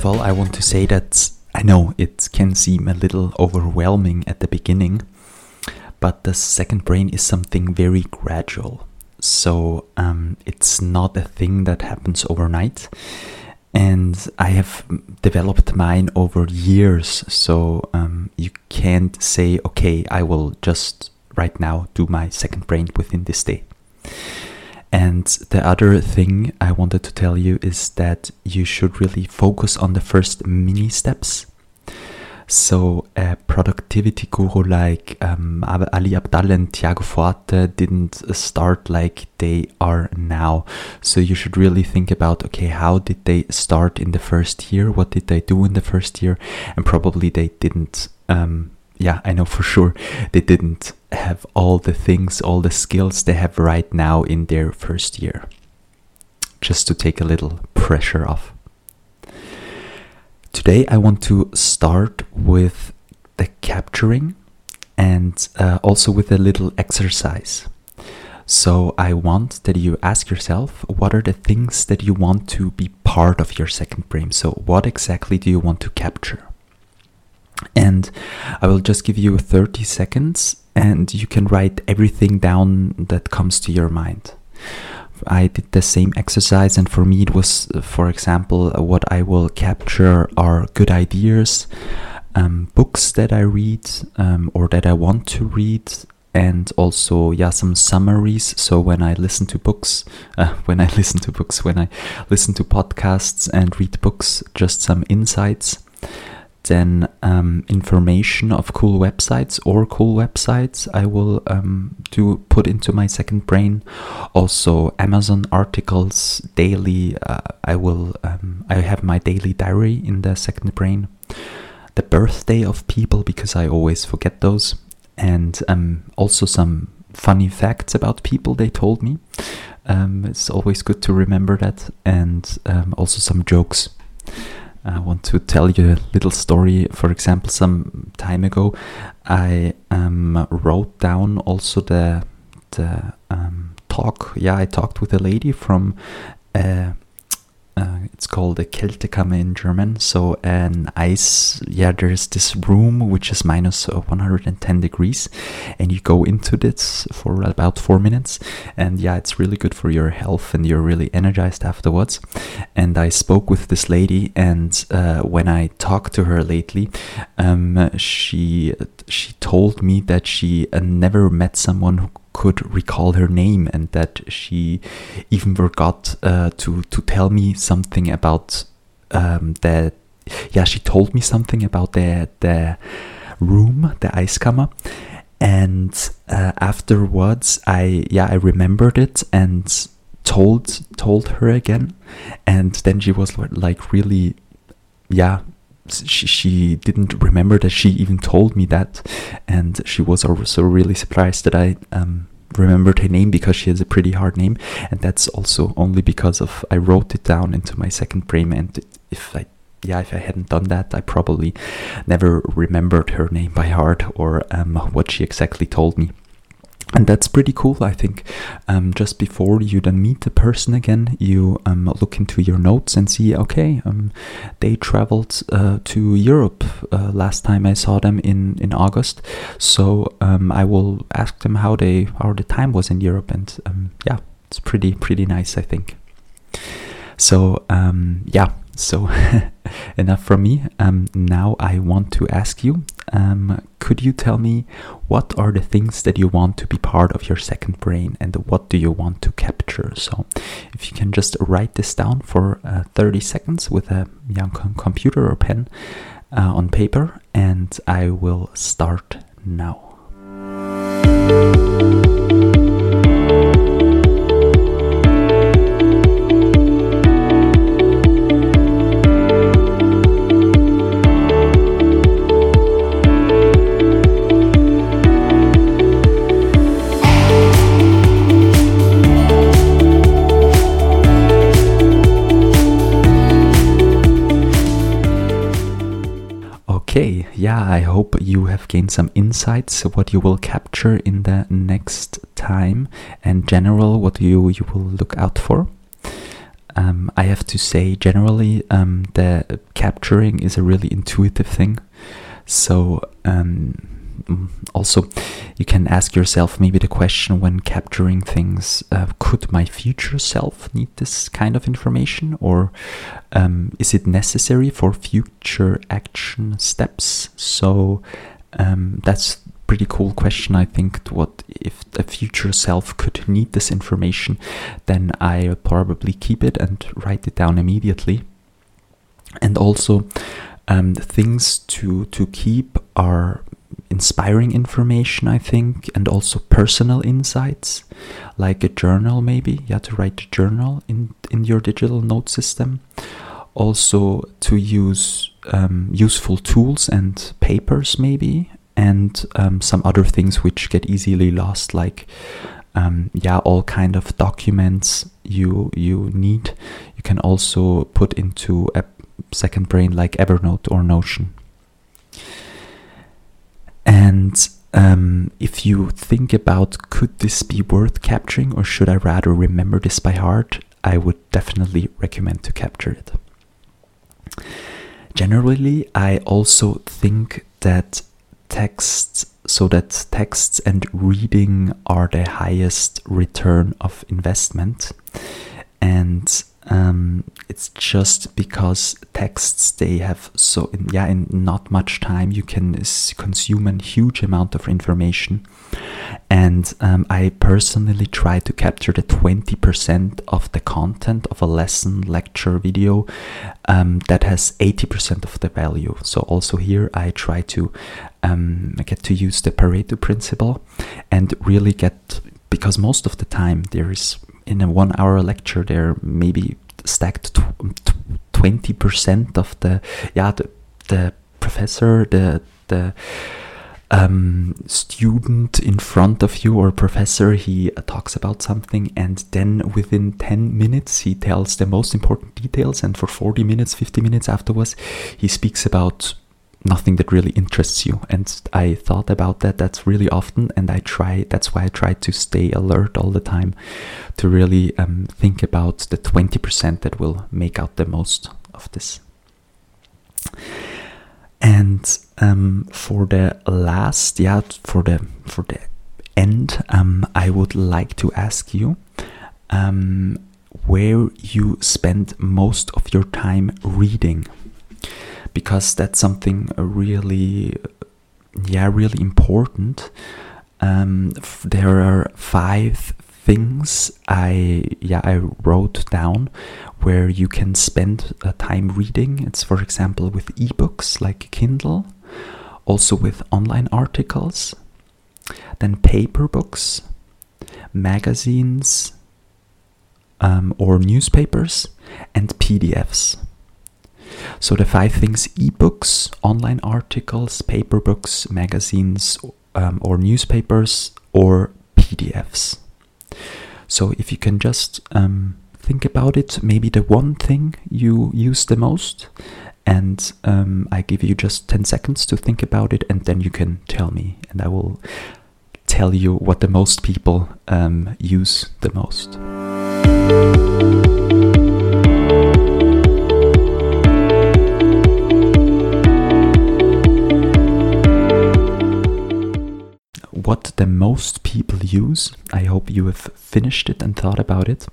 Of all, I want to say that I know it can seem a little overwhelming at the beginning, but the second brain is something very gradual. So um, it's not a thing that happens overnight. And I have developed mine over years. So um, you can't say, okay, I will just right now do my second brain within this day. And the other thing I wanted to tell you is that you should really focus on the first mini steps. So, a productivity guru like um, Ali Abdaal and Tiago Forte didn't start like they are now. So, you should really think about okay, how did they start in the first year? What did they do in the first year? And probably they didn't um, yeah, I know for sure they didn't have all the things, all the skills they have right now in their first year. Just to take a little pressure off. Today, I want to start with the capturing and uh, also with a little exercise. So, I want that you ask yourself what are the things that you want to be part of your second brain? So, what exactly do you want to capture? And I will just give you 30 seconds and you can write everything down that comes to your mind. I did the same exercise, and for me, it was, for example, what I will capture are good ideas, um, books that I read um, or that I want to read, and also yeah some summaries so when i listen to books uh, when i listen to books when i listen to podcasts and read books just some insights then um, information of cool websites or cool websites I will um, do put into my second brain. Also Amazon articles daily. Uh, I will um, I have my daily diary in the second brain. The birthday of people because I always forget those, and um, also some funny facts about people they told me. Um, it's always good to remember that, and um, also some jokes. I want to tell you a little story. For example, some time ago, I um, wrote down also the the um, talk. Yeah, I talked with a lady from uh, uh, it's called a Kältekammer in German. So an ice, yeah, there's this room which is minus 110 degrees, and you go into this for about four minutes, and yeah, it's really good for your health, and you're really energized afterwards. And I spoke with this lady, and uh, when I talked to her lately, um, she she told me that she uh, never met someone who could recall her name and that she even forgot uh, to to tell me something about um, yeah she told me something about the the room the Eiskammer and uh, afterwards I yeah I remembered it and told told her again. And then she was like really yeah she, she didn't remember that she even told me that, and she was also really surprised that I um, remembered her name because she has a pretty hard name, and that's also only because of I wrote it down into my second brain, and if I yeah, if I hadn't done that, I probably never remembered her name by heart or um, what she exactly told me and that's pretty cool i think. Um, just before you then meet the person again you um, look into your notes and see okay um, they traveled uh, to europe uh, last time i saw them in, in august. So um, i will ask them how they how the time was in europe and um, yeah it's pretty pretty nice i think. So um, yeah so enough from me. Um, now I want to ask you um, could you tell me what are the things that you want to be part of your second brain and what do you want to capture? So if you can just write this down for uh, 30 seconds with a young computer or pen uh, on paper, and I will start now. Okay, yeah, I hope you have gained some insights what you will capture in the next time and general what you you will look out for. um, I have to say, generally, um, the capturing is a really intuitive thing. So, um, also, you can ask yourself maybe the question when capturing things uh, could my future self need this kind of information, or um, is it necessary for future action steps? So, um, that's pretty cool question. I think what if a future self could need this information, then I probably keep it and write it down immediately. And also, um, things to to keep are inspiring information, I think, and also personal insights, like a journal, maybe. Yeah, to write a journal in in your digital note system. Also, to use um, useful tools and papers, maybe, and um, some other things which get easily lost, like um, yeah, all kind of documents you you need. You can also put into a second brain like Evernote or Notion. And um, if you think about could this be worth capturing or should I rather remember this by heart, I would definitely recommend to capture it. Generally, I also think that texts so that texts and reading are the highest return of investment and um, it's just because texts they have so in, yeah in not much time you can consume a huge amount of information. And um, i personally try to capture the 20% of the content of a lesson lecture video um, that has 80% of the value. So also here i try to um, get to use the pareto principle and really get because most of the time there is in a one hour lecture there maybe stacked 20% of the yeah the, the professor the the um, student in front of you or professor he uh, talks about something and then within 10 minutes he tells the most important details and for 40 minutes 50 minutes afterwards he speaks about nothing that really interests you. And i thought about that that's really often and i try that's why i try to stay alert all the time to really um, think about the 20% that will make out the most of this. And um, for the last yeah for the for the end um, i would like to ask you um, where you spend most of your time reading because that's something really, yeah, really important. Um, there are five things I yeah I wrote down where you can spend uh, time reading. It's for example with ebooks like Kindle, also with online articles, then paper books, magazines, um, or newspapers, and PDFs. So the five things ebooks, online articles, paper books, magazines, um, or newspapers, or PDFs. So if you can just um, think about it, maybe the one thing you use the most, and um, I give you just 10 seconds to think about it, and then you can tell me, and I will tell you what the most people um, use the most. What the most people use, I hope you have finished it and thought about it,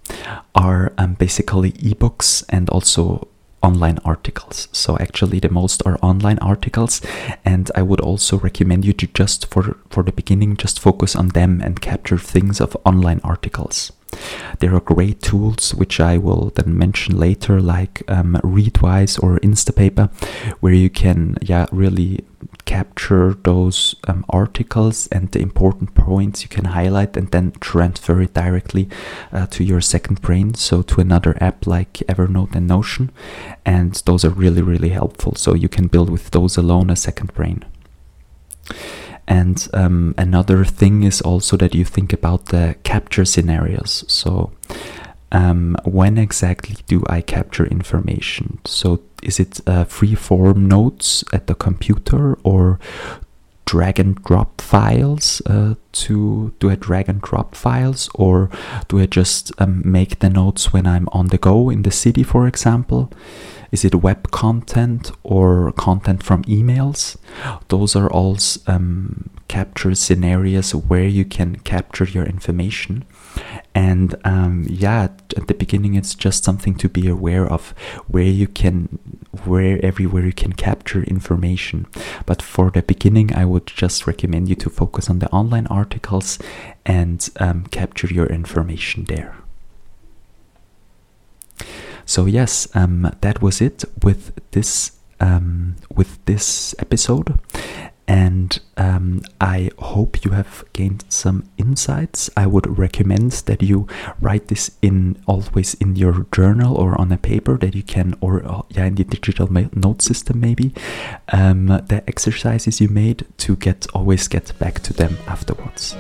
are um, basically ebooks and also online articles. So actually the most are online articles and I would also recommend you to just for for the beginning just focus on them and capture things of online articles. There are great tools which I will then mention later like um, Readwise or Instapaper where you can yeah really capture those um, articles and the important points you can highlight and then transfer it directly uh, to your second brain so to another app like evernote and notion. And those are really really helpful so you can build with those alone a second brain and um, another thing is also that you think about the capture scenarios so um, when exactly do I capture information? So is it uh, free form notes at the computer or drag and drop files uh, to do I drag and drop files or do I just um, make the notes when I'm on the go in the city for example is it web content or content from emails? Those are all um, capture scenarios where you can capture your information. And um, yeah at the beginning it's just something to be aware of where you can where everywhere you can capture information. But for the beginning i would just recommend you to focus on the online articles and um, capture your information there so yes um, that was it with this um, with this episode and um, I hope you have gained some insights. I would recommend that you write this in always in your journal or on a paper that you can, or uh, yeah, in the digital note system maybe. Um, the exercises you made to get always get back to them afterwards.